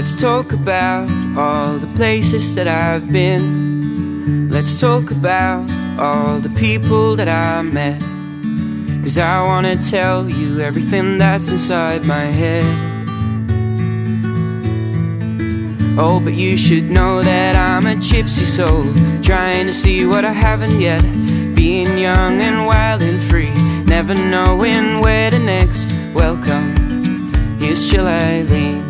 Let's talk about all the places that I've been. Let's talk about all the people that I met. Cause I wanna tell you everything that's inside my head. Oh, but you should know that I'm a gypsy soul, trying to see what I haven't yet. Being young and wild and free, never knowing where the next welcome. Here's Jill Eileen.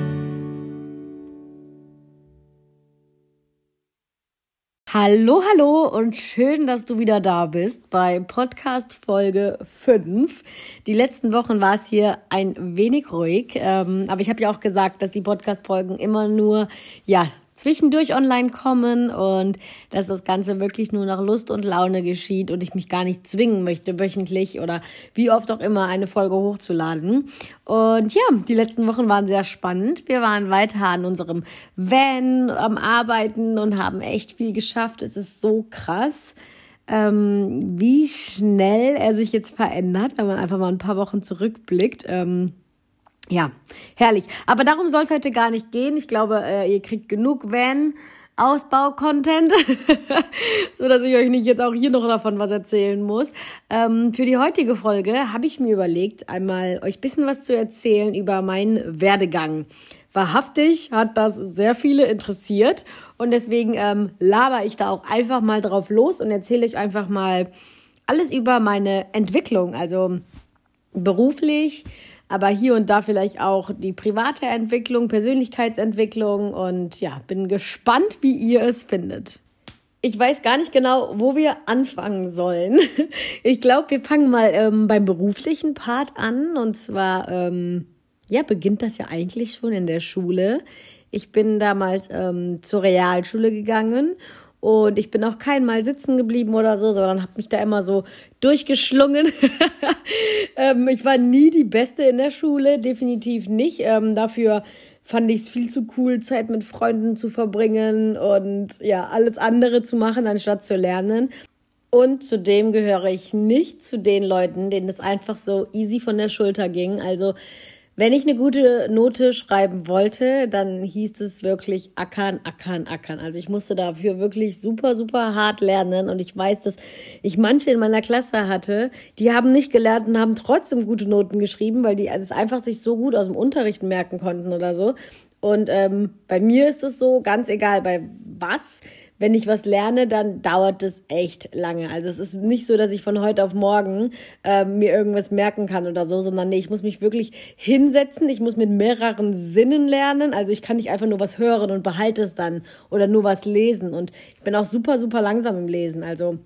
Hallo, hallo und schön, dass du wieder da bist bei Podcast Folge 5. Die letzten Wochen war es hier ein wenig ruhig, ähm, aber ich habe ja auch gesagt, dass die Podcast-Folgen immer nur, ja, zwischendurch online kommen und dass das Ganze wirklich nur nach Lust und Laune geschieht und ich mich gar nicht zwingen möchte, wöchentlich oder wie oft auch immer eine Folge hochzuladen. Und ja, die letzten Wochen waren sehr spannend. Wir waren weiter an unserem Van am Arbeiten und haben echt viel geschafft. Es ist so krass. Ähm, wie schnell er sich jetzt verändert, wenn man einfach mal ein paar Wochen zurückblickt. Ähm, ja, herrlich. Aber darum soll es heute gar nicht gehen. Ich glaube, äh, ihr kriegt genug Van. Ausbau-Content, so dass ich euch nicht jetzt auch hier noch davon was erzählen muss. Ähm, für die heutige Folge habe ich mir überlegt, einmal euch bisschen was zu erzählen über meinen Werdegang. Wahrhaftig hat das sehr viele interessiert und deswegen ähm, laber ich da auch einfach mal drauf los und erzähle euch einfach mal alles über meine Entwicklung, also beruflich, aber hier und da vielleicht auch die private Entwicklung, Persönlichkeitsentwicklung und ja, bin gespannt, wie ihr es findet. Ich weiß gar nicht genau, wo wir anfangen sollen. Ich glaube, wir fangen mal ähm, beim beruflichen Part an. Und zwar, ähm, ja, beginnt das ja eigentlich schon in der Schule. Ich bin damals ähm, zur Realschule gegangen und ich bin auch kein Mal sitzen geblieben oder so, sondern habe mich da immer so durchgeschlungen. ähm, ich war nie die Beste in der Schule, definitiv nicht. Ähm, dafür fand ich es viel zu cool, Zeit mit Freunden zu verbringen und ja, alles andere zu machen, anstatt zu lernen. Und zudem gehöre ich nicht zu den Leuten, denen es einfach so easy von der Schulter ging. Also wenn ich eine gute Note schreiben wollte, dann hieß es wirklich ackern, ackern, ackern. Also ich musste dafür wirklich super, super hart lernen. Und ich weiß, dass ich manche in meiner Klasse hatte, die haben nicht gelernt und haben trotzdem gute Noten geschrieben, weil die es einfach sich so gut aus dem Unterricht merken konnten oder so. Und ähm, bei mir ist es so, ganz egal bei was, wenn ich was lerne, dann dauert es echt lange. Also es ist nicht so, dass ich von heute auf morgen äh, mir irgendwas merken kann oder so, sondern nee, ich muss mich wirklich hinsetzen. Ich muss mit mehreren Sinnen lernen. Also ich kann nicht einfach nur was hören und behalte es dann oder nur was lesen. Und ich bin auch super, super langsam im Lesen. Also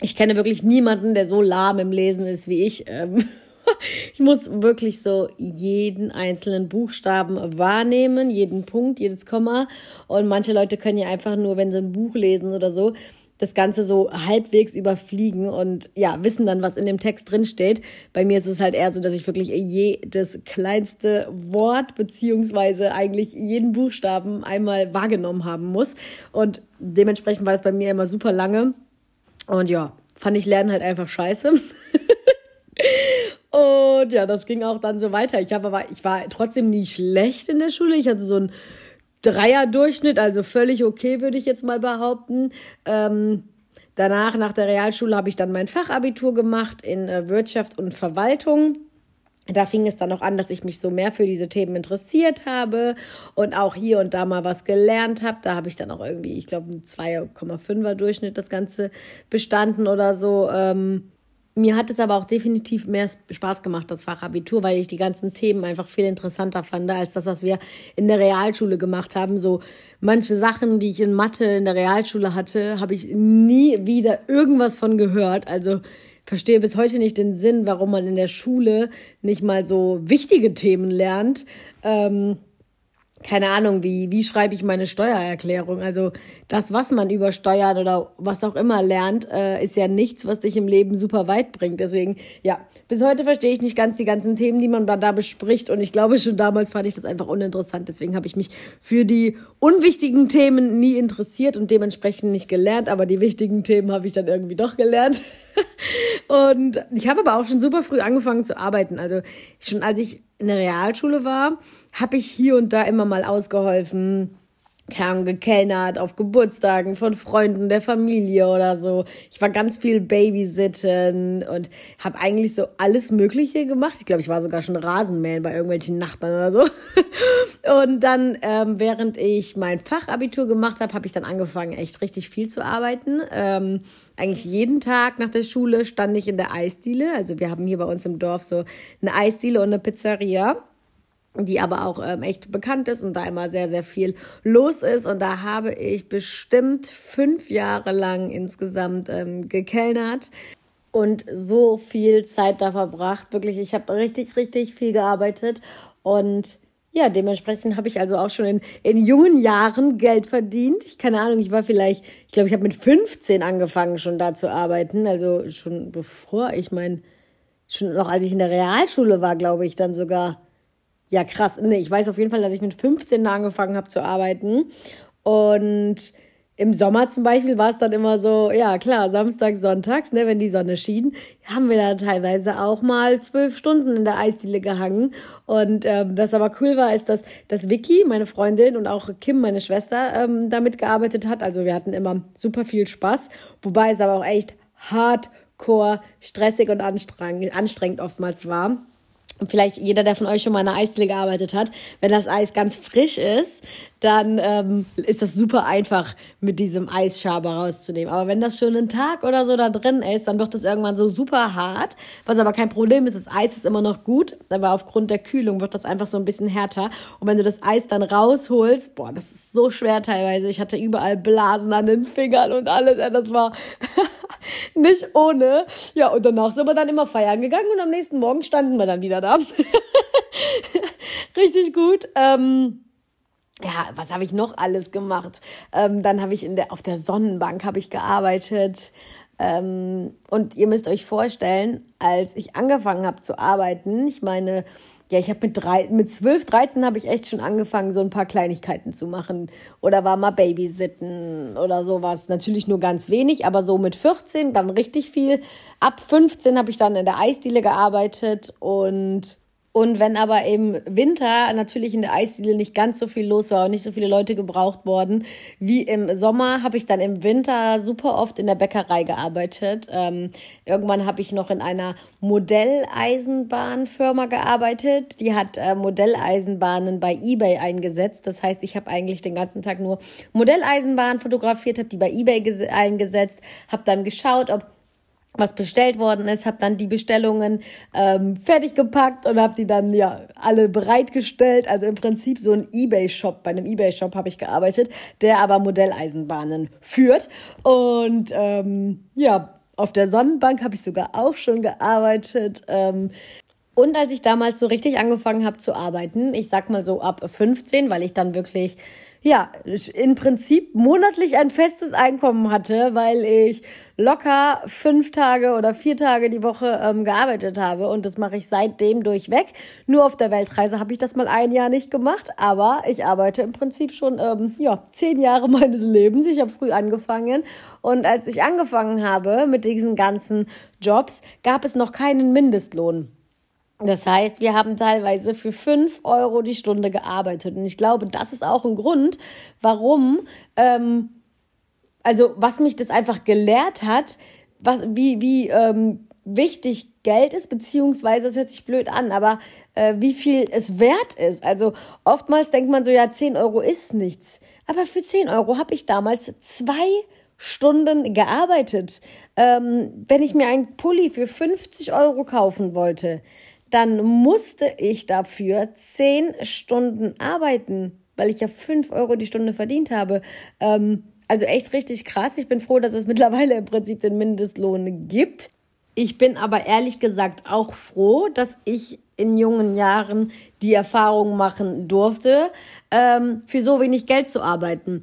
ich kenne wirklich niemanden, der so lahm im Lesen ist wie ich. Ähm, ich muss wirklich so jeden einzelnen Buchstaben wahrnehmen, jeden Punkt, jedes Komma. Und manche Leute können ja einfach nur, wenn sie ein Buch lesen oder so, das Ganze so halbwegs überfliegen und ja, wissen dann, was in dem Text drin steht. Bei mir ist es halt eher so, dass ich wirklich jedes kleinste Wort beziehungsweise eigentlich jeden Buchstaben einmal wahrgenommen haben muss. Und dementsprechend war es bei mir immer super lange. Und ja, fand ich Lernen halt einfach scheiße. Und ja, das ging auch dann so weiter. Ich habe aber, ich war trotzdem nie schlecht in der Schule. Ich hatte so einen Dreier-Durchschnitt, also völlig okay, würde ich jetzt mal behaupten. Ähm, danach, nach der Realschule, habe ich dann mein Fachabitur gemacht in äh, Wirtschaft und Verwaltung. Da fing es dann auch an, dass ich mich so mehr für diese Themen interessiert habe und auch hier und da mal was gelernt habe. Da habe ich dann auch irgendwie, ich glaube, ein 2,5er Durchschnitt das Ganze bestanden oder so. Ähm, mir hat es aber auch definitiv mehr Spaß gemacht, das Fachabitur, weil ich die ganzen Themen einfach viel interessanter fand, als das, was wir in der Realschule gemacht haben. So manche Sachen, die ich in Mathe in der Realschule hatte, habe ich nie wieder irgendwas von gehört. Also verstehe bis heute nicht den Sinn, warum man in der Schule nicht mal so wichtige Themen lernt. Ähm, keine Ahnung, wie, wie schreibe ich meine Steuererklärung? Also das, was man über Steuern oder was auch immer lernt, äh, ist ja nichts, was dich im Leben super weit bringt. Deswegen, ja, bis heute verstehe ich nicht ganz die ganzen Themen, die man da bespricht. Und ich glaube, schon damals fand ich das einfach uninteressant. Deswegen habe ich mich für die unwichtigen Themen nie interessiert und dementsprechend nicht gelernt. Aber die wichtigen Themen habe ich dann irgendwie doch gelernt. und ich habe aber auch schon super früh angefangen zu arbeiten. Also schon als ich in der Realschule war, habe ich hier und da immer mal ausgeholfen keine gekellnert auf Geburtstagen von Freunden der Familie oder so. Ich war ganz viel Babysitten und habe eigentlich so alles Mögliche gemacht. Ich glaube, ich war sogar schon Rasenmähen bei irgendwelchen Nachbarn oder so. Und dann, ähm, während ich mein Fachabitur gemacht habe, habe ich dann angefangen, echt richtig viel zu arbeiten. Ähm, eigentlich jeden Tag nach der Schule stand ich in der Eisdiele. Also wir haben hier bei uns im Dorf so eine Eisdiele und eine Pizzeria die aber auch ähm, echt bekannt ist und da immer sehr, sehr viel los ist. Und da habe ich bestimmt fünf Jahre lang insgesamt ähm, gekellnert und so viel Zeit da verbracht. Wirklich, ich habe richtig, richtig viel gearbeitet und ja, dementsprechend habe ich also auch schon in, in jungen Jahren Geld verdient. Ich keine Ahnung, ich war vielleicht, ich glaube, ich habe mit 15 angefangen schon da zu arbeiten. Also schon bevor, ich meine, schon noch als ich in der Realschule war, glaube ich, dann sogar. Ja, krass. Nee, ich weiß auf jeden Fall, dass ich mit 15 angefangen habe zu arbeiten. Und im Sommer zum Beispiel war es dann immer so, ja klar, Samstag, Sonntags, ne, wenn die Sonne schien, haben wir da teilweise auch mal zwölf Stunden in der Eisdiele gehangen. Und ähm, was aber cool war, ist, dass, dass Vicky, meine Freundin, und auch Kim, meine Schwester, ähm, damit gearbeitet hat. Also wir hatten immer super viel Spaß, wobei es aber auch echt hardcore, stressig und anstrengend oftmals war vielleicht jeder, der von euch schon mal in einer Eisdiele gearbeitet hat, wenn das Eis ganz frisch ist, dann ähm, ist das super einfach mit diesem Eisschaber rauszunehmen. Aber wenn das schon einen Tag oder so da drin ist, dann wird das irgendwann so super hart. Was aber kein Problem ist, das Eis ist immer noch gut, aber aufgrund der Kühlung wird das einfach so ein bisschen härter. Und wenn du das Eis dann rausholst, boah, das ist so schwer teilweise. Ich hatte überall Blasen an den Fingern und alles. Das war nicht ohne. Ja, und danach sind wir dann immer feiern gegangen und am nächsten Morgen standen wir dann wieder da. Richtig gut. Ähm, ja, was habe ich noch alles gemacht? Ähm, dann habe ich in der, auf der Sonnenbank habe ich gearbeitet. Ähm, und ihr müsst euch vorstellen, als ich angefangen habe zu arbeiten, ich meine, ja, ich habe mit drei, mit zwölf, dreizehn habe ich echt schon angefangen, so ein paar Kleinigkeiten zu machen. Oder war mal Babysitten oder sowas. Natürlich nur ganz wenig, aber so mit 14 dann richtig viel. Ab 15 habe ich dann in der Eisdiele gearbeitet und und wenn aber im Winter natürlich in der Eisdiele nicht ganz so viel los war und nicht so viele Leute gebraucht worden wie im Sommer, habe ich dann im Winter super oft in der Bäckerei gearbeitet. Ähm, irgendwann habe ich noch in einer Modelleisenbahnfirma gearbeitet. Die hat äh, Modelleisenbahnen bei eBay eingesetzt. Das heißt, ich habe eigentlich den ganzen Tag nur Modelleisenbahnen fotografiert, habe die bei eBay eingesetzt, habe dann geschaut, ob was bestellt worden ist, habe dann die Bestellungen ähm, fertig gepackt und habe die dann ja alle bereitgestellt. Also im Prinzip so ein eBay-Shop. Bei einem eBay-Shop habe ich gearbeitet, der aber Modelleisenbahnen führt. Und ähm, ja, auf der Sonnenbank habe ich sogar auch schon gearbeitet. Ähm, und als ich damals so richtig angefangen habe zu arbeiten, ich sag mal so ab 15, weil ich dann wirklich ja, im Prinzip monatlich ein festes Einkommen hatte, weil ich locker fünf Tage oder vier Tage die Woche ähm, gearbeitet habe und das mache ich seitdem durchweg. Nur auf der Weltreise habe ich das mal ein Jahr nicht gemacht, aber ich arbeite im Prinzip schon ähm, ja zehn Jahre meines Lebens. Ich habe früh angefangen und als ich angefangen habe mit diesen ganzen Jobs, gab es noch keinen Mindestlohn. Das heißt, wir haben teilweise für fünf Euro die Stunde gearbeitet. Und ich glaube, das ist auch ein Grund, warum, ähm, also was mich das einfach gelehrt hat, was, wie, wie ähm, wichtig Geld ist, beziehungsweise, das hört sich blöd an, aber äh, wie viel es wert ist. Also oftmals denkt man so, ja, zehn Euro ist nichts. Aber für zehn Euro habe ich damals zwei Stunden gearbeitet. Ähm, wenn ich mir einen Pulli für 50 Euro kaufen wollte, dann musste ich dafür zehn Stunden arbeiten, weil ich ja fünf Euro die Stunde verdient habe. Ähm, also echt richtig krass. Ich bin froh, dass es mittlerweile im Prinzip den Mindestlohn gibt. Ich bin aber ehrlich gesagt auch froh, dass ich in jungen Jahren die Erfahrung machen durfte, ähm, für so wenig Geld zu arbeiten.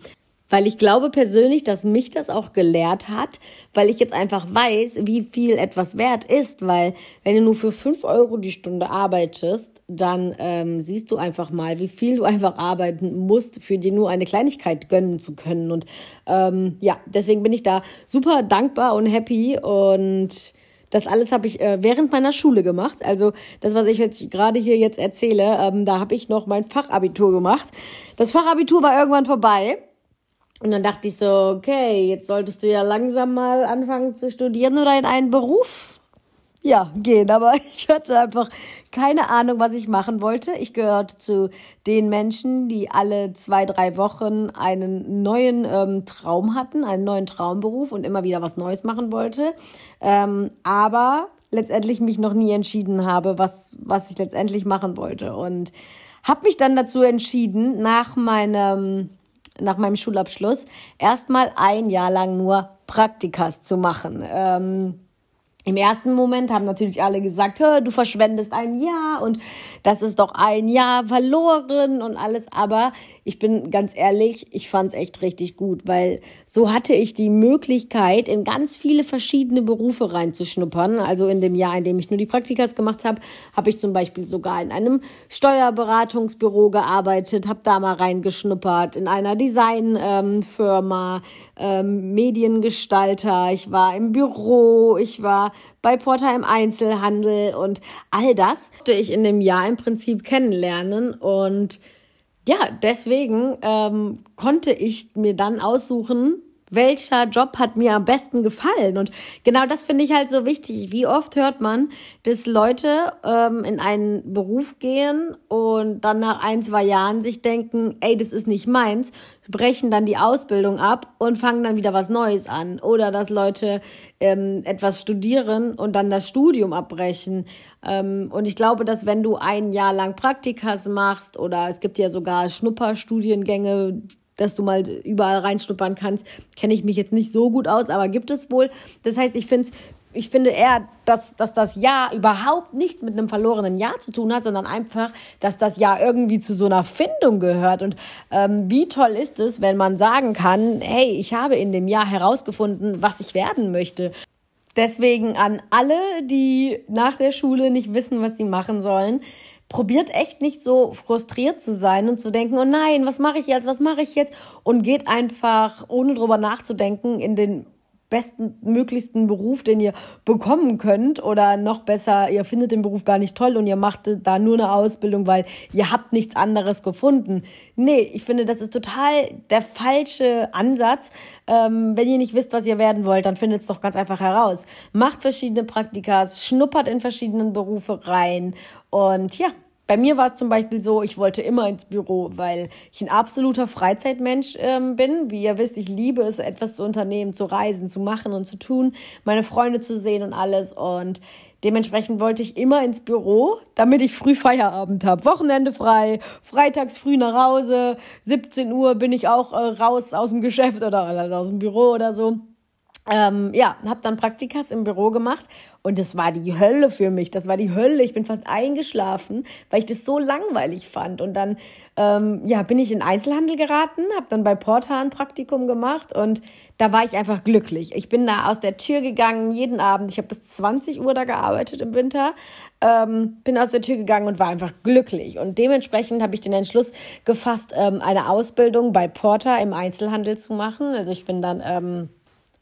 Weil ich glaube persönlich, dass mich das auch gelehrt hat, weil ich jetzt einfach weiß, wie viel etwas wert ist. Weil wenn du nur für fünf Euro die Stunde arbeitest, dann ähm, siehst du einfach mal, wie viel du einfach arbeiten musst, für dir nur eine Kleinigkeit gönnen zu können. Und ähm, ja, deswegen bin ich da super dankbar und happy und das alles habe ich äh, während meiner Schule gemacht. Also das, was ich jetzt gerade hier jetzt erzähle, ähm, da habe ich noch mein Fachabitur gemacht. Das Fachabitur war irgendwann vorbei. Und dann dachte ich so, okay, jetzt solltest du ja langsam mal anfangen zu studieren oder in einen Beruf ja, gehen. Aber ich hatte einfach keine Ahnung, was ich machen wollte. Ich gehörte zu den Menschen, die alle zwei, drei Wochen einen neuen ähm, Traum hatten, einen neuen Traumberuf und immer wieder was Neues machen wollte. Ähm, aber letztendlich mich noch nie entschieden habe, was, was ich letztendlich machen wollte. Und habe mich dann dazu entschieden, nach meinem nach meinem Schulabschluss erstmal ein Jahr lang nur Praktikas zu machen. Ähm, im ersten Moment haben natürlich alle gesagt, du verschwendest ein Jahr und das ist doch ein Jahr verloren und alles. Aber ich bin ganz ehrlich, ich fand es echt richtig gut, weil so hatte ich die Möglichkeit, in ganz viele verschiedene Berufe reinzuschnuppern. Also in dem Jahr, in dem ich nur die Praktikas gemacht habe, habe ich zum Beispiel sogar in einem Steuerberatungsbüro gearbeitet, habe da mal reingeschnuppert, in einer Designfirma, ähm, Mediengestalter, ich war im Büro, ich war bei Porter im Einzelhandel und all das durfte ich in dem Jahr im Prinzip kennenlernen und ja, deswegen ähm, konnte ich mir dann aussuchen, welcher Job hat mir am besten gefallen. Und genau das finde ich halt so wichtig. Wie oft hört man, dass Leute ähm, in einen Beruf gehen und dann nach ein, zwei Jahren sich denken, ey, das ist nicht meins, brechen dann die Ausbildung ab und fangen dann wieder was Neues an. Oder dass Leute ähm, etwas studieren und dann das Studium abbrechen. Ähm, und ich glaube, dass wenn du ein Jahr lang Praktikas machst oder es gibt ja sogar Schnupperstudiengänge, dass du mal überall reinschnuppern kannst. Kenne ich mich jetzt nicht so gut aus, aber gibt es wohl. Das heißt, ich finde ich finde eher, dass, dass das Jahr überhaupt nichts mit einem verlorenen Jahr zu tun hat, sondern einfach, dass das Jahr irgendwie zu so einer Findung gehört. Und ähm, wie toll ist es, wenn man sagen kann, hey, ich habe in dem Jahr herausgefunden, was ich werden möchte. Deswegen an alle, die nach der Schule nicht wissen, was sie machen sollen, probiert echt nicht so frustriert zu sein und zu denken, oh nein, was mache ich jetzt, was mache ich jetzt? Und geht einfach, ohne drüber nachzudenken, in den besten möglichsten Beruf, den ihr bekommen könnt oder noch besser, ihr findet den Beruf gar nicht toll und ihr macht da nur eine Ausbildung, weil ihr habt nichts anderes gefunden. Nee, ich finde, das ist total der falsche Ansatz. Ähm, wenn ihr nicht wisst, was ihr werden wollt, dann findet es doch ganz einfach heraus. Macht verschiedene Praktikas, schnuppert in verschiedenen Berufe rein und ja, bei mir war es zum Beispiel so, ich wollte immer ins Büro, weil ich ein absoluter Freizeitmensch ähm, bin. Wie ihr wisst, ich liebe es, etwas zu unternehmen, zu reisen, zu machen und zu tun, meine Freunde zu sehen und alles. Und dementsprechend wollte ich immer ins Büro, damit ich früh Feierabend habe. Wochenende frei, freitags früh nach Hause, 17 Uhr bin ich auch äh, raus aus dem Geschäft oder, oder aus dem Büro oder so. Ähm, ja, habe dann Praktikas im Büro gemacht und das war die Hölle für mich. Das war die Hölle. Ich bin fast eingeschlafen, weil ich das so langweilig fand. Und dann ähm, ja, bin ich in Einzelhandel geraten, habe dann bei Porta ein Praktikum gemacht und da war ich einfach glücklich. Ich bin da aus der Tür gegangen jeden Abend. Ich habe bis 20 Uhr da gearbeitet im Winter. Ähm, bin aus der Tür gegangen und war einfach glücklich. Und dementsprechend habe ich den Entschluss gefasst, ähm, eine Ausbildung bei Porta im Einzelhandel zu machen. Also ich bin dann ähm,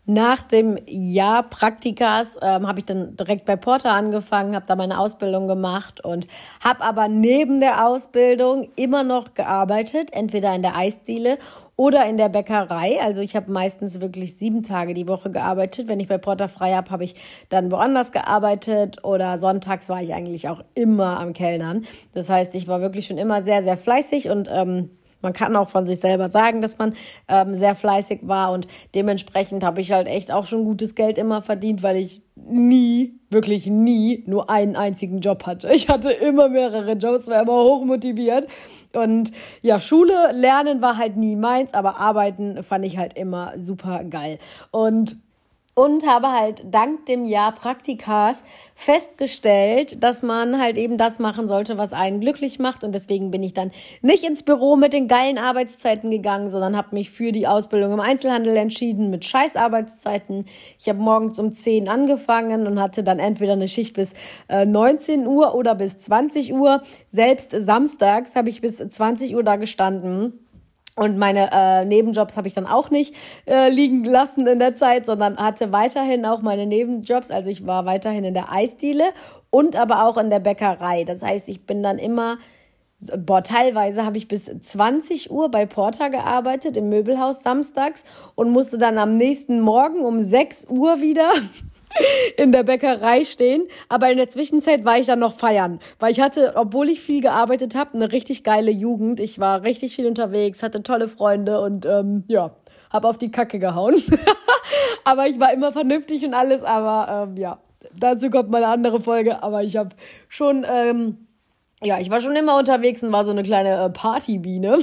nach dem Jahr Praktikas ähm, habe ich dann direkt bei Porter angefangen, habe da meine Ausbildung gemacht und habe aber neben der Ausbildung immer noch gearbeitet, entweder in der Eisdiele oder in der Bäckerei. Also ich habe meistens wirklich sieben Tage die Woche gearbeitet. Wenn ich bei Porter frei habe, habe ich dann woanders gearbeitet oder sonntags war ich eigentlich auch immer am Kellnern. Das heißt, ich war wirklich schon immer sehr, sehr fleißig und ähm, man kann auch von sich selber sagen, dass man ähm, sehr fleißig war und dementsprechend habe ich halt echt auch schon gutes Geld immer verdient, weil ich nie, wirklich nie nur einen einzigen Job hatte. Ich hatte immer mehrere Jobs, war immer hochmotiviert und ja, Schule, Lernen war halt nie meins, aber Arbeiten fand ich halt immer super geil und und habe halt dank dem Jahr Praktikas festgestellt, dass man halt eben das machen sollte, was einen glücklich macht. Und deswegen bin ich dann nicht ins Büro mit den geilen Arbeitszeiten gegangen, sondern habe mich für die Ausbildung im Einzelhandel entschieden mit scheiß Arbeitszeiten. Ich habe morgens um 10 angefangen und hatte dann entweder eine Schicht bis äh, 19 Uhr oder bis 20 Uhr. Selbst samstags habe ich bis 20 Uhr da gestanden Und meine äh, Nebenjobs habe ich dann auch nicht äh, liegen lassen in der Zeit, sondern hatte weiterhin auch meine Nebenjobs. Also ich war weiterhin in der Eisdiele und aber auch in der Bäckerei. Das heißt, ich bin dann immer, boah, teilweise habe ich bis 20 Uhr bei Porter gearbeitet im Möbelhaus samstags und musste dann am nächsten Morgen um 6 Uhr wieder in der Bäckerei stehen. Aber in der Zwischenzeit war ich dann noch feiern, weil ich hatte, obwohl ich viel gearbeitet habe, eine richtig geile Jugend. Ich war richtig viel unterwegs, hatte tolle Freunde und ähm, ja, habe auf die Kacke gehauen. aber ich war immer vernünftig und alles. Aber ähm, ja, dazu kommt mal eine andere Folge. Aber ich habe schon ähm, ja, ich war schon immer unterwegs und war so eine kleine äh, Partybiene.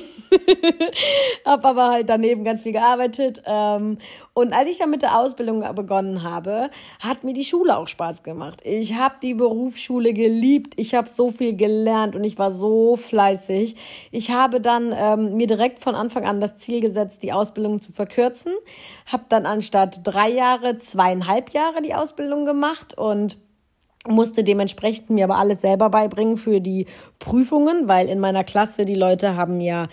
hab aber halt daneben ganz viel gearbeitet. Ähm, und als ich dann mit der Ausbildung begonnen habe, hat mir die Schule auch Spaß gemacht. Ich habe die Berufsschule geliebt. Ich habe so viel gelernt und ich war so fleißig. Ich habe dann ähm, mir direkt von Anfang an das Ziel gesetzt, die Ausbildung zu verkürzen. Hab dann anstatt drei Jahre zweieinhalb Jahre die Ausbildung gemacht und musste dementsprechend mir aber alles selber beibringen für die Prüfungen, weil in meiner Klasse die Leute haben ja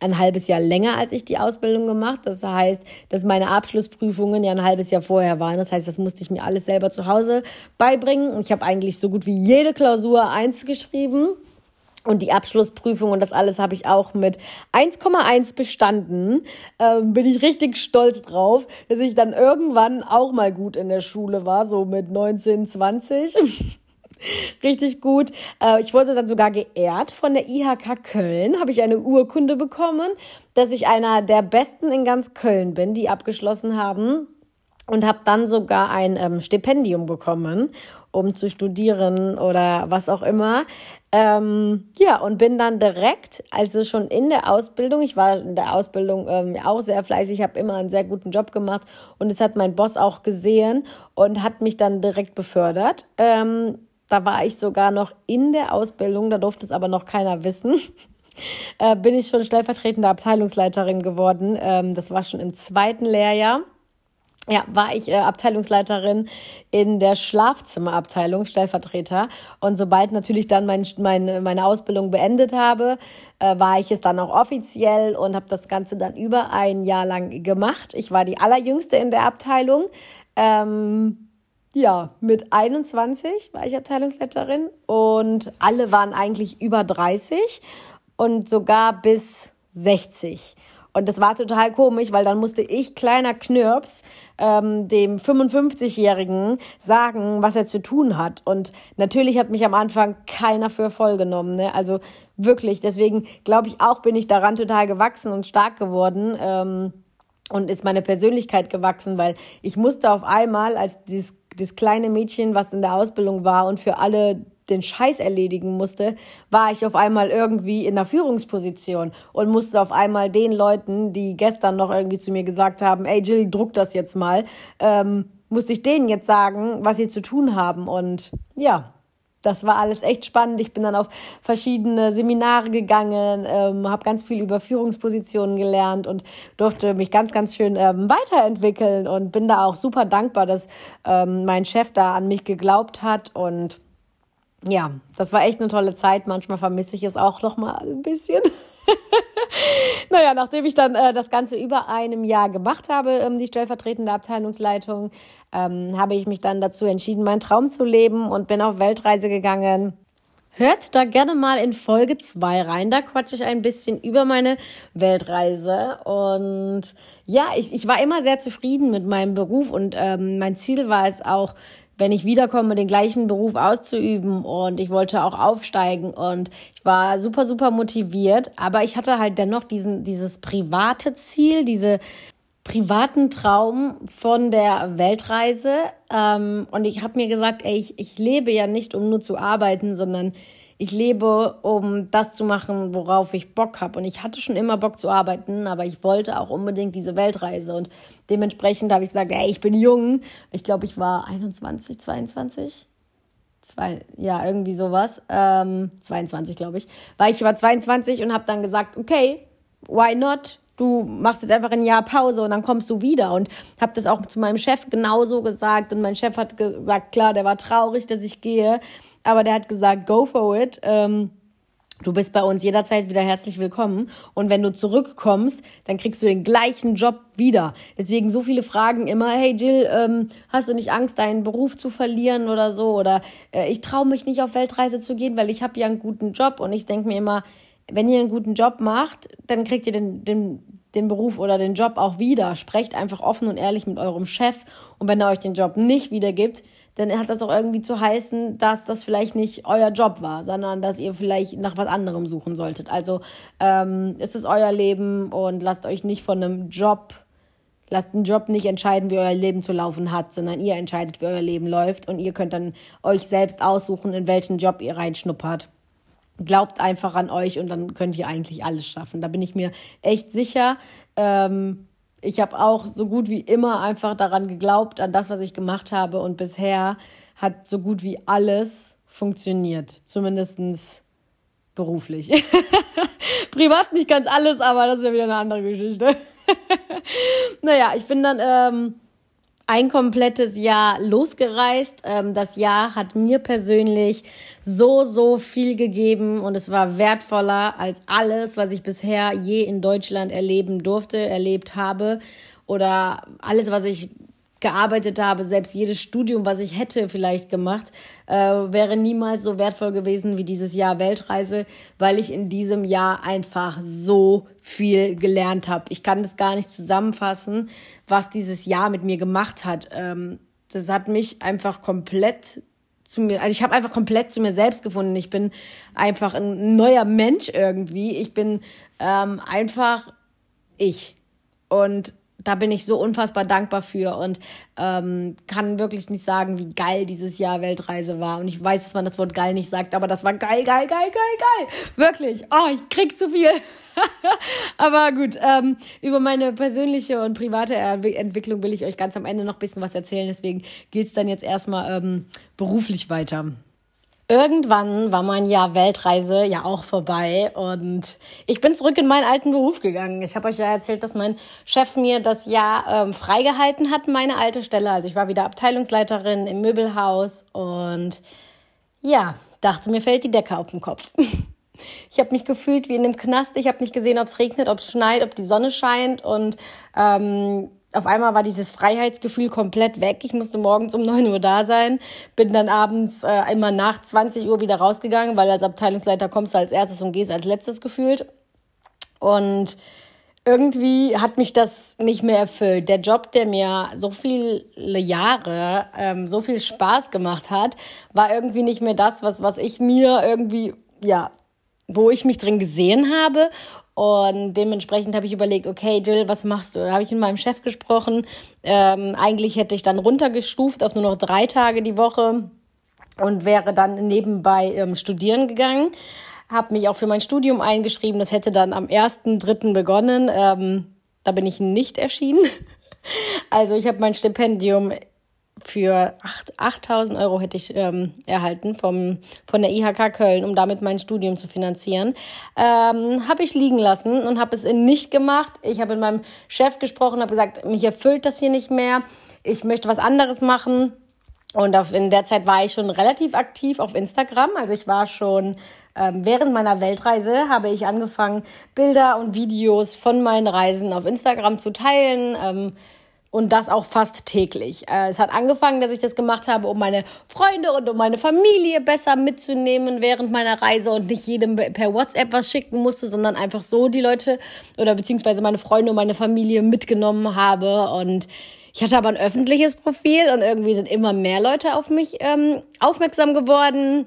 ein halbes Jahr länger als ich die Ausbildung gemacht. Das heißt, dass meine Abschlussprüfungen ja ein halbes Jahr vorher waren. Das heißt, das musste ich mir alles selber zu Hause beibringen. Und ich habe eigentlich so gut wie jede Klausur eins geschrieben. Und die Abschlussprüfung und das alles habe ich auch mit 1,1 bestanden. Ähm, bin ich richtig stolz drauf, dass ich dann irgendwann auch mal gut in der Schule war, so mit 19, 20. richtig gut. Äh, ich wurde dann sogar geehrt von der IHK Köln, habe ich eine Urkunde bekommen, dass ich einer der Besten in ganz Köln bin, die abgeschlossen haben und habe dann sogar ein ähm, Stipendium bekommen, um zu studieren oder was auch immer. Ähm, ja, und bin dann direkt, also schon in der Ausbildung, ich war in der Ausbildung ähm, auch sehr fleißig, habe immer einen sehr guten Job gemacht und es hat mein Boss auch gesehen und hat mich dann direkt befördert. Ähm, da war ich sogar noch in der Ausbildung, da durfte es aber noch keiner wissen. äh, bin ich schon stellvertretende Abteilungsleiterin geworden. Ähm, das war schon im zweiten Lehrjahr ja, war ich äh, Abteilungsleiterin in der Schlafzimmerabteilung, Stellvertreter. Und sobald natürlich dann mein, mein, meine Ausbildung beendet habe, äh, war ich es dann auch offiziell und habe das Ganze dann über ein Jahr lang gemacht. Ich war die allerjüngste in der Abteilung. Ähm, ja, mit 21 war ich Abteilungsleiterin und alle waren eigentlich über 30 und sogar bis 60. Und das war total komisch, weil dann musste ich, kleiner Knirps, ähm, dem 55-Jährigen sagen, was er zu tun hat. Und natürlich hat mich am Anfang keiner für voll genommen. Ne? Also wirklich, deswegen glaube ich auch, bin ich daran total gewachsen und stark geworden. Ähm, und ist meine Persönlichkeit gewachsen, weil ich musste auf einmal als dieses, dieses kleine Mädchen, was in der Ausbildung war und für alle den Scheiß erledigen musste, war ich auf einmal irgendwie in einer Führungsposition und musste auf einmal den Leuten, die gestern noch irgendwie zu mir gesagt haben, ey Jill, druck das jetzt mal, ähm, musste ich denen jetzt sagen, was sie zu tun haben. Und ja, das war alles echt spannend. Ich bin dann auf verschiedene Seminare gegangen, ähm, habe ganz viel über Führungspositionen gelernt und durfte mich ganz, ganz schön ähm, weiterentwickeln und bin da auch super dankbar, dass ähm, mein Chef da an mich geglaubt hat und ja, das war echt eine tolle Zeit. Manchmal vermisse ich es auch noch mal ein bisschen. naja, nachdem ich dann äh, das Ganze über einem Jahr gemacht habe, ähm, die stellvertretende Abteilungsleitung, ähm, habe ich mich dann dazu entschieden, meinen Traum zu leben und bin auf Weltreise gegangen. Hört da gerne mal in Folge 2 rein. Da quatsche ich ein bisschen über meine Weltreise. Und ja, ich, ich war immer sehr zufrieden mit meinem Beruf und ähm, mein Ziel war es auch, wenn ich wiederkomme, den gleichen Beruf auszuüben. Und ich wollte auch aufsteigen. Und ich war super, super motiviert, aber ich hatte halt dennoch diesen, dieses private Ziel, diese privaten Traum von der Weltreise. Ähm, und ich habe mir gesagt, ey, ich, ich lebe ja nicht, um nur zu arbeiten, sondern ich lebe, um das zu machen, worauf ich Bock habe. Und ich hatte schon immer Bock zu arbeiten, aber ich wollte auch unbedingt diese Weltreise. Und dementsprechend habe ich gesagt, ey, ich bin jung. Ich glaube, ich war 21, 22. Zwei, ja, irgendwie sowas. Ähm, 22, glaube ich. Weil ich war 22 und habe dann gesagt, okay, why not? du machst jetzt einfach ein Jahr Pause und dann kommst du wieder. Und habe das auch zu meinem Chef genauso gesagt. Und mein Chef hat gesagt, klar, der war traurig, dass ich gehe aber der hat gesagt, go for it. Ähm, Du bist bei uns jederzeit wieder herzlich willkommen. Und wenn du zurückkommst, dann kriegst du den gleichen Job wieder. Deswegen so viele Fragen immer, hey Jill, ähm, hast du nicht Angst, deinen Beruf zu verlieren oder so? Oder äh, ich traue mich nicht auf Weltreise zu gehen, weil ich habe ja einen guten Job. Und ich denke mir immer, wenn ihr einen guten Job macht, dann kriegt ihr den, den, den Beruf oder den Job auch wieder. Sprecht einfach offen und ehrlich mit eurem Chef. Und wenn er euch den Job nicht wiedergibt, dann hat das auch irgendwie zu heißen, dass das vielleicht nicht euer Job war, sondern dass ihr vielleicht nach was anderem suchen solltet. Also ähm, ist es euer Leben und lasst euch nicht von einem Job, lasst einen Job nicht entscheiden, wie euer Leben zu laufen hat, sondern ihr entscheidet, wie euer Leben läuft und ihr könnt dann euch selbst aussuchen, in welchen Job ihr reinschnuppert. Glaubt einfach an euch und dann könnt ihr eigentlich alles schaffen. Da bin ich mir echt sicher. Ähm, ich habe auch so gut wie immer einfach daran geglaubt, an das, was ich gemacht habe. Und bisher hat so gut wie alles funktioniert. Zumindest beruflich. Privat nicht ganz alles, aber das wäre wieder eine andere Geschichte. naja, ich bin dann ähm, ein komplettes Jahr losgereist. Ähm, das Jahr hat mir persönlich so, so viel gegeben und es war wertvoller als alles, was ich bisher je in Deutschland erleben durfte, erlebt habe oder alles, was ich gearbeitet habe, selbst jedes Studium, was ich hätte vielleicht gemacht, äh, wäre niemals so wertvoll gewesen wie dieses Jahr Weltreise, weil ich in diesem Jahr einfach so viel gelernt habe. Ich kann das gar nicht zusammenfassen, was dieses Jahr mit mir gemacht hat. Ähm, das hat mich einfach komplett zu mir, also ich habe einfach komplett zu mir selbst gefunden. Ich bin einfach ein neuer Mensch irgendwie. Ich bin ähm, einfach ich. Und da bin ich so unfassbar dankbar für und ähm, kann wirklich nicht sagen, wie geil dieses Jahr Weltreise war. Und ich weiß, dass man das Wort geil nicht sagt, aber das war geil, geil, geil, geil, geil. Wirklich. Oh, ich krieg zu viel. aber gut, ähm, über meine persönliche und private Entwicklung will ich euch ganz am Ende noch ein bisschen was erzählen. Deswegen geht's dann jetzt erstmal ähm, beruflich weiter irgendwann war mein Jahr Weltreise ja auch vorbei und ich bin zurück in meinen alten Beruf gegangen. Ich habe euch ja erzählt, dass mein Chef mir das Jahr ähm, freigehalten hat, meine alte Stelle. Also ich war wieder Abteilungsleiterin im Möbelhaus und ja, dachte, mir fällt die Decke auf den Kopf. Ich habe mich gefühlt wie in einem Knast. Ich habe nicht gesehen, ob es regnet, ob es schneit, ob die Sonne scheint und ähm, auf einmal war dieses Freiheitsgefühl komplett weg. Ich musste morgens um neun Uhr da sein, bin dann abends äh, immer nach 20 Uhr wieder rausgegangen, weil als Abteilungsleiter kommst du als erstes und gehst als letztes gefühlt. Und irgendwie hat mich das nicht mehr erfüllt. Der Job, der mir so viele Jahre ähm, so viel Spaß gemacht hat, war irgendwie nicht mehr das, was, was ich mir irgendwie, ja, wo ich mich drin gesehen habe und dementsprechend habe ich überlegt, okay, Jill, was machst du? Da habe ich mit meinem Chef gesprochen. Ähm, eigentlich hätte ich dann runtergestuft auf nur noch drei Tage die Woche und wäre dann nebenbei ähm, studieren gegangen. Habe mich auch für mein Studium eingeschrieben. Das hätte dann am 1.3. begonnen. Ähm, da bin ich nicht erschienen. Also ich habe mein Stipendium für 8000 Euro hätte ich ähm, erhalten vom, von der IHK Köln, um damit mein Studium zu finanzieren. Ähm, habe ich liegen lassen und habe es nicht gemacht. Ich habe mit meinem Chef gesprochen, habe gesagt, mich erfüllt das hier nicht mehr. Ich möchte was anderes machen. Und auf, in der Zeit war ich schon relativ aktiv auf Instagram. Also ich war schon ähm, während meiner Weltreise habe ich angefangen, Bilder und Videos von meinen Reisen auf Instagram zu teilen. Ähm, und das auch fast täglich. Äh, es hat angefangen, dass ich das gemacht habe, um meine Freunde und um meine Familie besser mitzunehmen während meiner Reise und nicht jedem per WhatsApp was schicken musste, sondern einfach so die Leute oder beziehungsweise meine Freunde und meine Familie mitgenommen habe. Und ich hatte aber ein öffentliches Profil und irgendwie sind immer mehr Leute auf mich ähm, aufmerksam geworden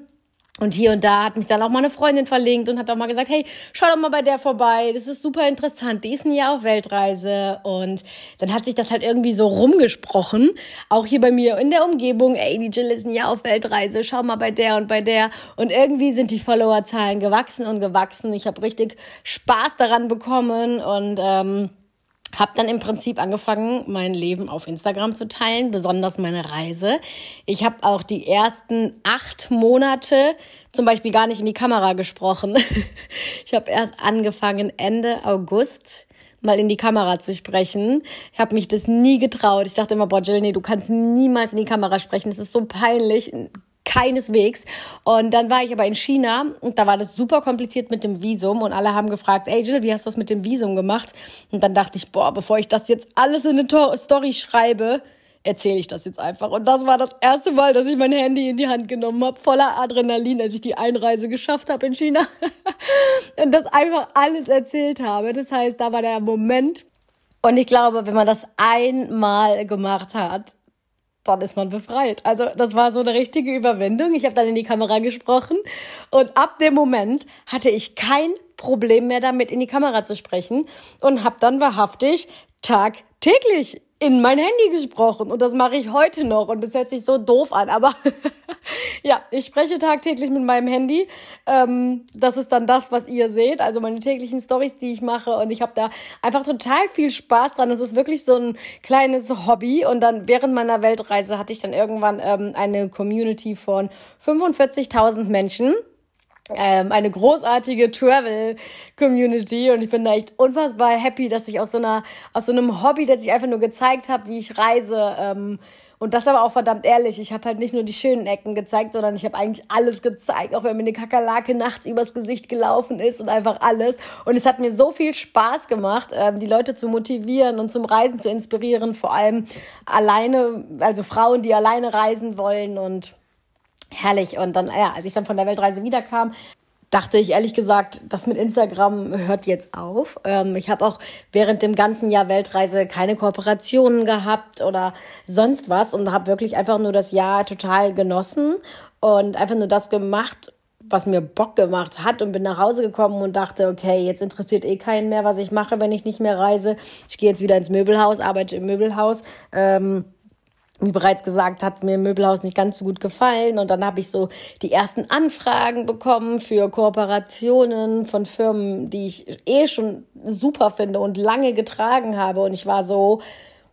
und hier und da hat mich dann auch mal eine Freundin verlinkt und hat auch mal gesagt, hey, schau doch mal bei der vorbei, das ist super interessant, die ist ein Jahr auf Weltreise. Und dann hat sich das halt irgendwie so rumgesprochen, auch hier bei mir in der Umgebung, ey, die Jill ist ein Jahr auf Weltreise, schau mal bei der und bei der. Und irgendwie sind die Followerzahlen gewachsen und gewachsen. Ich habe richtig Spaß daran bekommen und ähm, habe dann im Prinzip angefangen, mein Leben auf Instagram zu teilen, besonders meine Reise. Ich habe auch die ersten acht Monate zum Beispiel gar nicht in die Kamera gesprochen. ich habe erst angefangen Ende August mal in die Kamera zu sprechen. Ich habe mich das nie getraut. Ich dachte immer, boah, Jill, nee, du kannst niemals in die Kamera sprechen. Das ist so peinlich keineswegs. Und dann war ich aber in China und da war das super kompliziert mit dem Visum und alle haben gefragt, ey Jill, wie hast du das mit dem Visum gemacht? Und dann dachte ich, boah, bevor ich das jetzt alles in eine Story schreibe, erzähle ich das jetzt einfach. Und das war das erste Mal, dass ich mein Handy in die Hand genommen habe, voller Adrenalin, als ich die Einreise geschafft habe in China. und das einfach alles erzählt habe. Das heißt, da war der Moment. Und ich glaube, wenn man das einmal gemacht hat, dann ist man befreit. Also das war so eine richtige Überwindung. Ich habe dann in die Kamera gesprochen und ab dem Moment hatte ich kein Problem mehr damit, in die Kamera zu sprechen und habe dann wahrhaftig tagtäglich in mein Handy gesprochen und das mache ich heute noch und das hört sich so doof an, aber ja, ich spreche tagtäglich mit meinem Handy. Ähm, das ist dann das, was ihr seht, also meine täglichen Stories, die ich mache und ich habe da einfach total viel Spaß dran. Es ist wirklich so ein kleines Hobby und dann während meiner Weltreise hatte ich dann irgendwann ähm, eine Community von 45.000 Menschen ähm, eine großartige Travel-Community und ich bin da echt unfassbar happy, dass ich aus so einer, aus so einem Hobby, das ich einfach nur gezeigt habe, wie ich reise, ähm, und das aber auch verdammt ehrlich. Ich habe halt nicht nur die schönen Ecken gezeigt, sondern ich habe eigentlich alles gezeigt, auch wenn mir eine Kakerlake nachts übers Gesicht gelaufen ist und einfach alles. Und es hat mir so viel Spaß gemacht, ähm, die Leute zu motivieren und zum Reisen zu inspirieren, vor allem alleine, also Frauen, die alleine reisen wollen und herrlich. Und dann, ja, als ich dann von der Weltreise wiederkam, dachte ich ehrlich gesagt, das mit Instagram hört jetzt auf. Ähm, ich habe auch während dem ganzen Jahr Weltreise keine Kooperationen gehabt oder sonst was und habe wirklich einfach nur das Jahr total genossen und einfach nur das gemacht, was mir Bock gemacht hat und bin nach Hause gekommen und dachte, okay, jetzt interessiert eh keinen mehr, was ich mache, wenn ich nicht mehr reise. Ich gehe jetzt wieder ins Möbelhaus, arbeite im Möbelhaus. Ähm, wie bereits gesagt, hat es mir im Möbelhaus nicht ganz so gut gefallen. Und dann habe ich so die ersten Anfragen bekommen für Kooperationen von Firmen, die ich eh schon super finde und lange getragen habe. Und ich war so,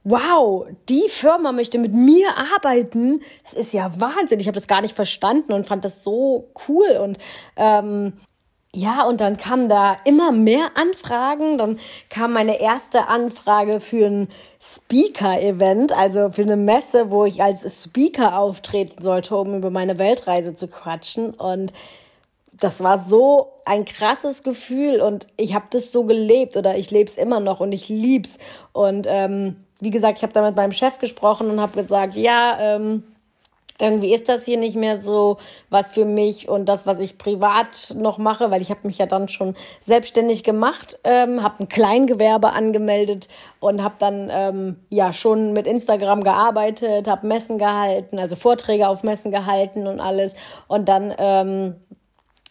wow, die Firma möchte mit mir arbeiten. Das ist ja Wahnsinn. Ich habe das gar nicht verstanden und fand das so cool. Und ähm, ja, und dann kamen da immer mehr Anfragen. Dann kam meine erste Anfrage für ein Speaker-Event, also für eine Messe, wo ich als Speaker auftreten sollte, um über meine Weltreise zu quatschen. Und das war so ein krasses Gefühl und ich habe das so gelebt oder ich lebe es immer noch und ich lieb's. Und ähm, wie gesagt, ich habe da mit meinem Chef gesprochen und habe gesagt, ja, ähm, irgendwie ist das hier nicht mehr so was für mich und das, was ich privat noch mache, weil ich habe mich ja dann schon selbstständig gemacht, ähm, habe ein Kleingewerbe angemeldet und habe dann ähm, ja schon mit Instagram gearbeitet, habe Messen gehalten, also Vorträge auf Messen gehalten und alles. Und dann ähm,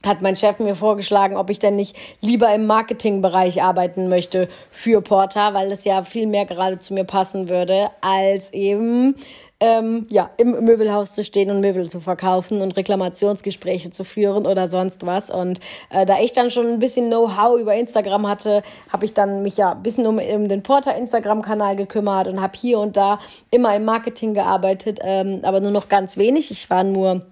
hat mein Chef mir vorgeschlagen, ob ich denn nicht lieber im Marketingbereich arbeiten möchte für Porta, weil es ja viel mehr gerade zu mir passen würde, als eben ähm, ja, im Möbelhaus zu stehen und Möbel zu verkaufen und Reklamationsgespräche zu führen oder sonst was. Und äh, da ich dann schon ein bisschen Know-how über Instagram hatte, habe ich dann mich ja ein bisschen um, um den Porter Instagram-Kanal gekümmert und habe hier und da immer im Marketing gearbeitet, ähm, aber nur noch ganz wenig. Ich war nur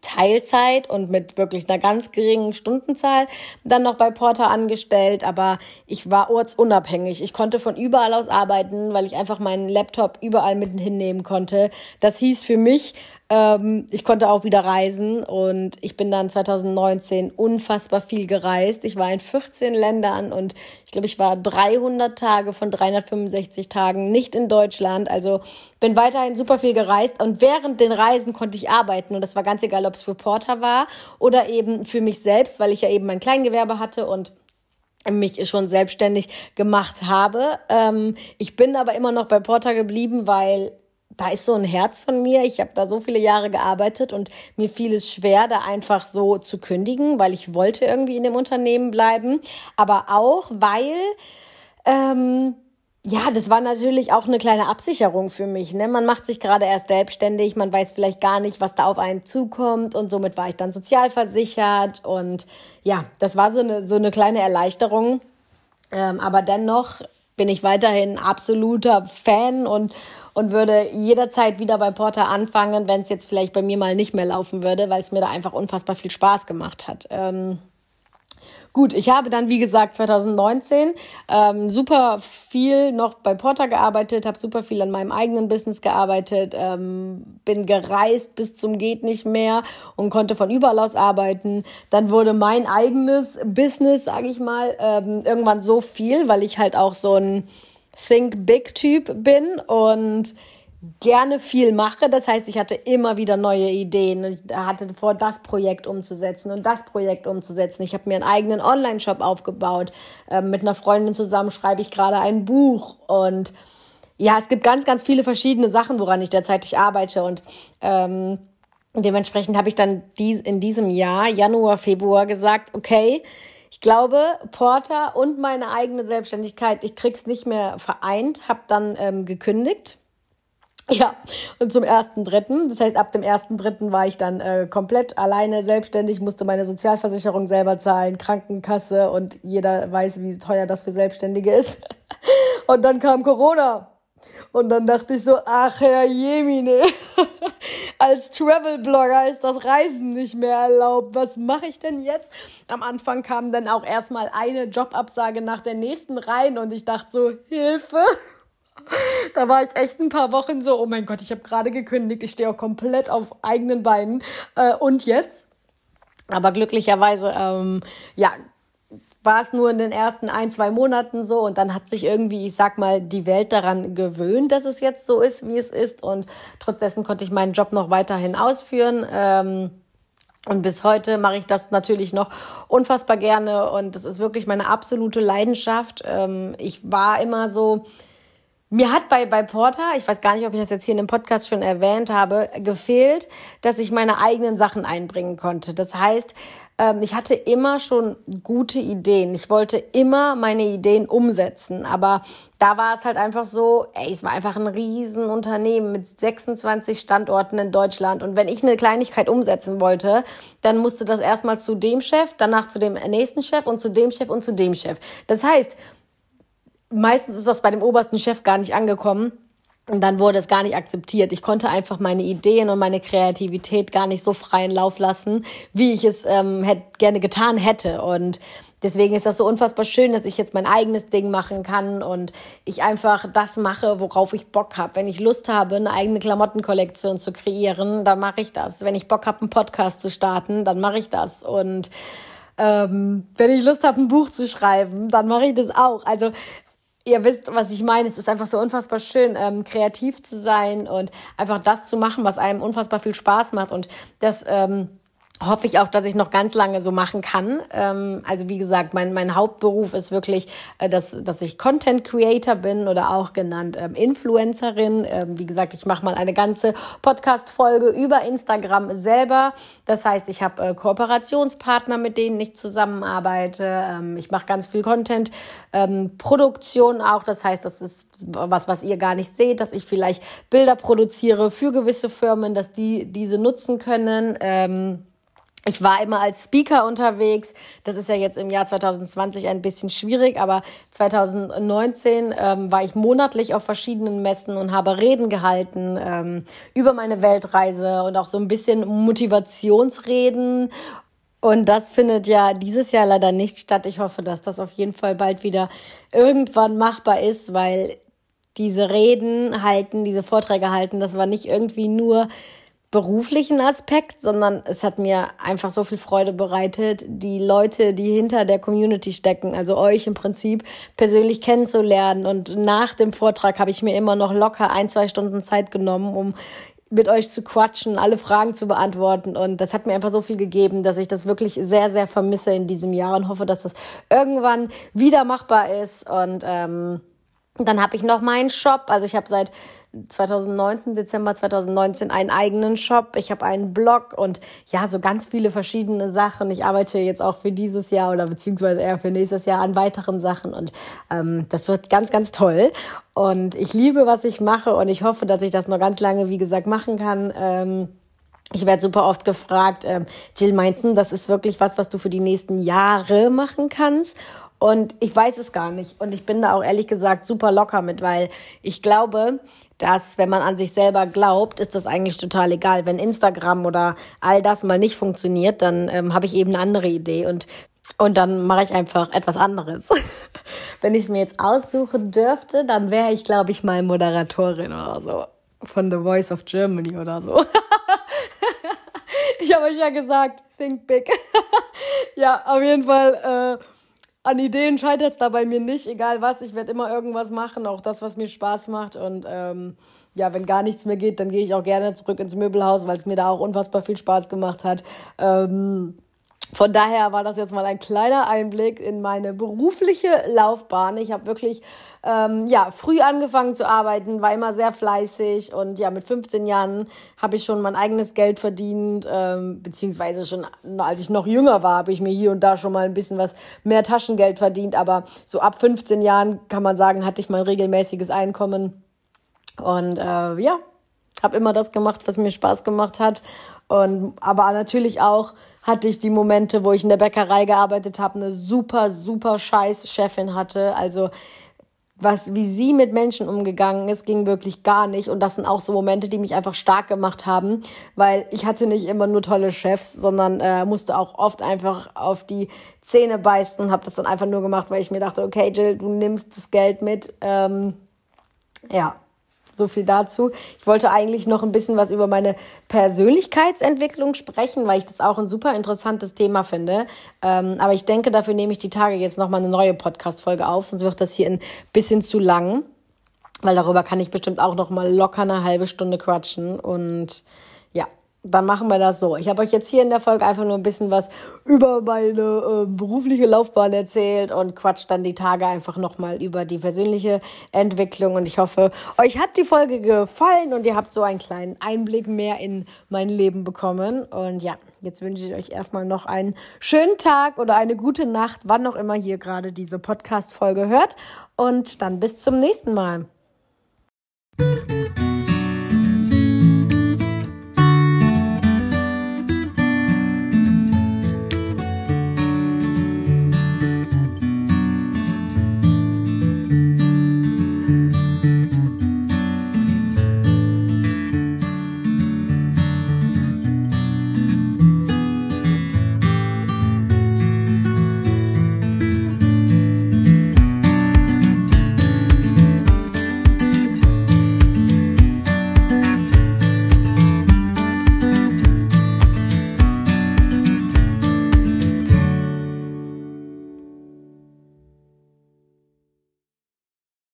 Teilzeit und mit wirklich einer ganz geringen Stundenzahl dann noch bei Porter angestellt, aber ich war ortsunabhängig. Ich konnte von überall aus arbeiten, weil ich einfach meinen Laptop überall mit hinnehmen konnte. Das hieß für mich, ähm, ich konnte auch wieder reisen und ich bin dann 2019 unfassbar viel gereist. Ich war in 14 Ländern und ich glaube, ich war 300 Tage von 365 Tagen nicht in Deutschland. Also bin weiterhin super viel gereist und während den Reisen konnte ich arbeiten und das war ganz egal, ob es für Porter war oder eben für mich selbst, weil ich ja eben mein Kleingewerbe hatte und mich schon selbstständig gemacht habe. Ähm, ich bin aber immer noch bei Porter geblieben, weil da ist so ein Herz von mir. Ich habe da so viele Jahre gearbeitet und mir fiel es schwer, da einfach so zu kündigen, weil ich wollte irgendwie in dem Unternehmen bleiben. Aber auch, weil ähm, ja, das war natürlich auch eine kleine Absicherung für mich. Ne? Man macht sich gerade erst selbstständig, man weiß vielleicht gar nicht, was da auf einen zukommt und somit war ich dann sozialversichert und ja, das war so eine, so eine kleine Erleichterung. Ähm, aber dennoch bin ich weiterhin absoluter Fan und, und würde jederzeit wieder bei Porter anfangen, wenn es jetzt vielleicht bei mir mal nicht mehr laufen würde, weil es mir da einfach unfassbar viel Spaß gemacht hat. Ähm, Gut, ich habe dann, wie gesagt, 2019 ähm, super viel noch bei Porter gearbeitet, habe super viel an meinem eigenen Business gearbeitet, ähm, bin gereist bis zum geht nicht mehr und konnte von überall aus arbeiten. Dann wurde mein eigenes Business, sage ich mal, ähm, irgendwann so viel, weil ich halt auch so ein Think Big Typ bin und gerne viel mache. Das heißt, ich hatte immer wieder neue Ideen. Ich hatte vor, das Projekt umzusetzen und das Projekt umzusetzen. Ich habe mir einen eigenen Online-Shop aufgebaut. Ähm, mit einer Freundin zusammen schreibe ich gerade ein Buch. Und ja, es gibt ganz, ganz viele verschiedene Sachen, woran ich derzeit arbeite. Und ähm, dementsprechend habe ich dann dies, in diesem Jahr, Januar, Februar, gesagt, okay, ich glaube, Porter und meine eigene Selbstständigkeit, ich krieg's nicht mehr vereint, habe dann ähm, gekündigt ja, und zum ersten dritten. Das heißt, ab dem ersten dritten war ich dann äh, komplett alleine selbstständig, musste meine Sozialversicherung selber zahlen, Krankenkasse und jeder weiß, wie teuer das für Selbstständige ist. Und dann kam Corona. Und dann dachte ich so, ach Herr Jemine, als Travel-Blogger ist das Reisen nicht mehr erlaubt. Was mache ich denn jetzt? Am Anfang kam dann auch erstmal eine Jobabsage nach der nächsten rein und ich dachte so, Hilfe da war ich echt ein paar Wochen so, oh mein Gott, ich habe gerade gekündigt, ich stehe auch komplett auf eigenen Beinen. Äh, und jetzt? Aber glücklicherweise, ähm, ja, war es nur in den ersten ein, zwei Monaten so und dann hat sich irgendwie, ich sag mal, die Welt daran gewöhnt, dass es jetzt so ist, wie es ist und trotzdem konnte ich meinen Job noch weiterhin ausführen. Ähm, und bis heute mache ich das natürlich noch unfassbar gerne und das ist wirklich meine absolute Leidenschaft. Ähm, ich war immer so, mir hat bei, bei Porter, ich weiß gar nicht, ob ich das jetzt hier in dem Podcast schon erwähnt habe, gefehlt, dass ich meine eigenen Sachen einbringen konnte. Das heißt, ähm, ich hatte immer schon gute Ideen. Ich wollte immer meine Ideen umsetzen. Aber da war es halt einfach so, ey, es war einfach ein Riesenunternehmen mit 26 Standorten in Deutschland. Und wenn ich eine Kleinigkeit umsetzen wollte, dann musste das erstmal zu dem Chef, danach zu dem nächsten Chef und zu dem Chef und zu dem Chef. Das heißt, meistens ist das bei dem obersten Chef gar nicht angekommen. Und dann wurde es gar nicht akzeptiert. Ich konnte einfach meine Ideen und meine Kreativität gar nicht so freien Lauf lassen, wie ich es ähm, hätte, gerne getan hätte. Und deswegen ist das so unfassbar schön, dass ich jetzt mein eigenes Ding machen kann und ich einfach das mache, worauf ich Bock habe. Wenn ich Lust habe, eine eigene Klamottenkollektion zu kreieren, dann mache ich das. Wenn ich Bock habe, einen Podcast zu starten, dann mache ich das. Und ähm, wenn ich Lust habe, ein Buch zu schreiben, dann mache ich das auch. Also ihr wisst, was ich meine. Es ist einfach so unfassbar schön, ähm, kreativ zu sein und einfach das zu machen, was einem unfassbar viel Spaß macht. Und das ähm, hoffe ich auch, dass ich noch ganz lange so machen kann. Ähm, also wie gesagt, mein, mein Hauptberuf ist wirklich, äh, dass, dass ich Content Creator bin oder auch genannt ähm, Influencerin. Ähm, wie gesagt, ich mache mal eine ganze Podcast-Folge über Instagram selber. Das heißt, ich habe äh, Kooperationspartner, mit denen ich zusammenarbeite. Ähm, ich mache ganz viel Content, ähm, Produktion auch. Das heißt, das ist was, was ihr gar nicht seht, dass ich vielleicht Bilder produziere für gewisse Firmen, dass die diese nutzen können. Ähm, ich war immer als Speaker unterwegs. Das ist ja jetzt im Jahr 2020 ein bisschen schwierig, aber 2019 ähm, war ich monatlich auf verschiedenen Messen und habe Reden gehalten ähm, über meine Weltreise und auch so ein bisschen Motivationsreden. Und das findet ja dieses Jahr leider nicht statt. Ich hoffe, dass das auf jeden Fall bald wieder irgendwann machbar ist, weil diese Reden halten, diese Vorträge halten, das war nicht irgendwie nur beruflichen Aspekt, sondern es hat mir einfach so viel Freude bereitet, die Leute, die hinter der Community stecken, also euch im Prinzip persönlich kennenzulernen. Und nach dem Vortrag habe ich mir immer noch locker ein, zwei Stunden Zeit genommen, um mit euch zu quatschen, alle Fragen zu beantworten. Und das hat mir einfach so viel gegeben, dass ich das wirklich sehr, sehr vermisse in diesem Jahr und hoffe, dass das irgendwann wieder machbar ist. Und ähm, dann habe ich noch meinen Shop. Also ich habe seit 2019, Dezember 2019, einen eigenen Shop. Ich habe einen Blog und ja, so ganz viele verschiedene Sachen. Ich arbeite jetzt auch für dieses Jahr oder beziehungsweise eher für nächstes Jahr an weiteren Sachen und ähm, das wird ganz, ganz toll. Und ich liebe, was ich mache und ich hoffe, dass ich das noch ganz lange, wie gesagt, machen kann. Ähm, ich werde super oft gefragt, ähm, Jill, meinst du, das ist wirklich was, was du für die nächsten Jahre machen kannst? Und ich weiß es gar nicht. Und ich bin da auch ehrlich gesagt super locker mit, weil ich glaube, dass wenn man an sich selber glaubt, ist das eigentlich total egal. Wenn Instagram oder all das mal nicht funktioniert, dann ähm, habe ich eben eine andere Idee. Und Und dann mache ich einfach etwas anderes. Wenn ich es mir jetzt aussuchen dürfte, dann wäre ich, glaube ich, mal Moderatorin oder so. Von The Voice of Germany oder so. ich habe euch ja gesagt, think big. ja, auf jeden Fall. Äh, an Ideen scheitert es da bei mir nicht, egal was. Ich werde immer irgendwas machen, auch das, was mir Spaß macht. Und ähm, ja, wenn gar nichts mehr geht, dann gehe ich auch gerne zurück ins Möbelhaus, weil es mir da auch unfassbar viel Spaß gemacht hat. Ähm, von daher war das jetzt mal ein kleiner Einblick in meine berufliche Laufbahn. Ich habe wirklich ähm, ja früh angefangen zu arbeiten, war immer sehr fleißig und ja mit 15 Jahren habe ich schon mein eigenes Geld verdient, ähm, beziehungsweise schon als ich noch jünger war, habe ich mir hier und da schon mal ein bisschen was mehr Taschengeld verdient. Aber so ab 15 Jahren kann man sagen, hatte ich mein regelmäßiges Einkommen und äh, ja habe immer das gemacht, was mir Spaß gemacht hat und aber natürlich auch hatte ich die Momente, wo ich in der Bäckerei gearbeitet habe, eine super, super scheiß Chefin hatte. Also was, wie sie mit Menschen umgegangen ist, ging wirklich gar nicht. Und das sind auch so Momente, die mich einfach stark gemacht haben, weil ich hatte nicht immer nur tolle Chefs, sondern äh, musste auch oft einfach auf die Zähne beißen und habe das dann einfach nur gemacht, weil ich mir dachte, okay, Jill, du nimmst das Geld mit. Ähm, ja, so viel dazu. Ich wollte eigentlich noch ein bisschen was über meine Persönlichkeitsentwicklung sprechen, weil ich das auch ein super interessantes Thema finde. Ähm, aber ich denke, dafür nehme ich die Tage jetzt nochmal eine neue Podcast-Folge auf, sonst wird das hier ein bisschen zu lang. Weil darüber kann ich bestimmt auch noch mal locker eine halbe Stunde quatschen. Und ja, dann machen wir das so. Ich habe euch jetzt hier in der Folge einfach nur ein bisschen was über meine äh, berufliche Laufbahn erzählt und quatsch dann die Tage einfach nochmal über die persönliche Entwicklung. Und ich hoffe, euch hat die Folge gefallen und ihr habt so einen kleinen Einblick mehr in mein Leben bekommen. Und ja, jetzt wünsche ich euch erstmal noch einen schönen Tag oder eine gute Nacht, wann auch immer ihr gerade diese Podcast-Folge hört. Und dann bis zum nächsten Mal.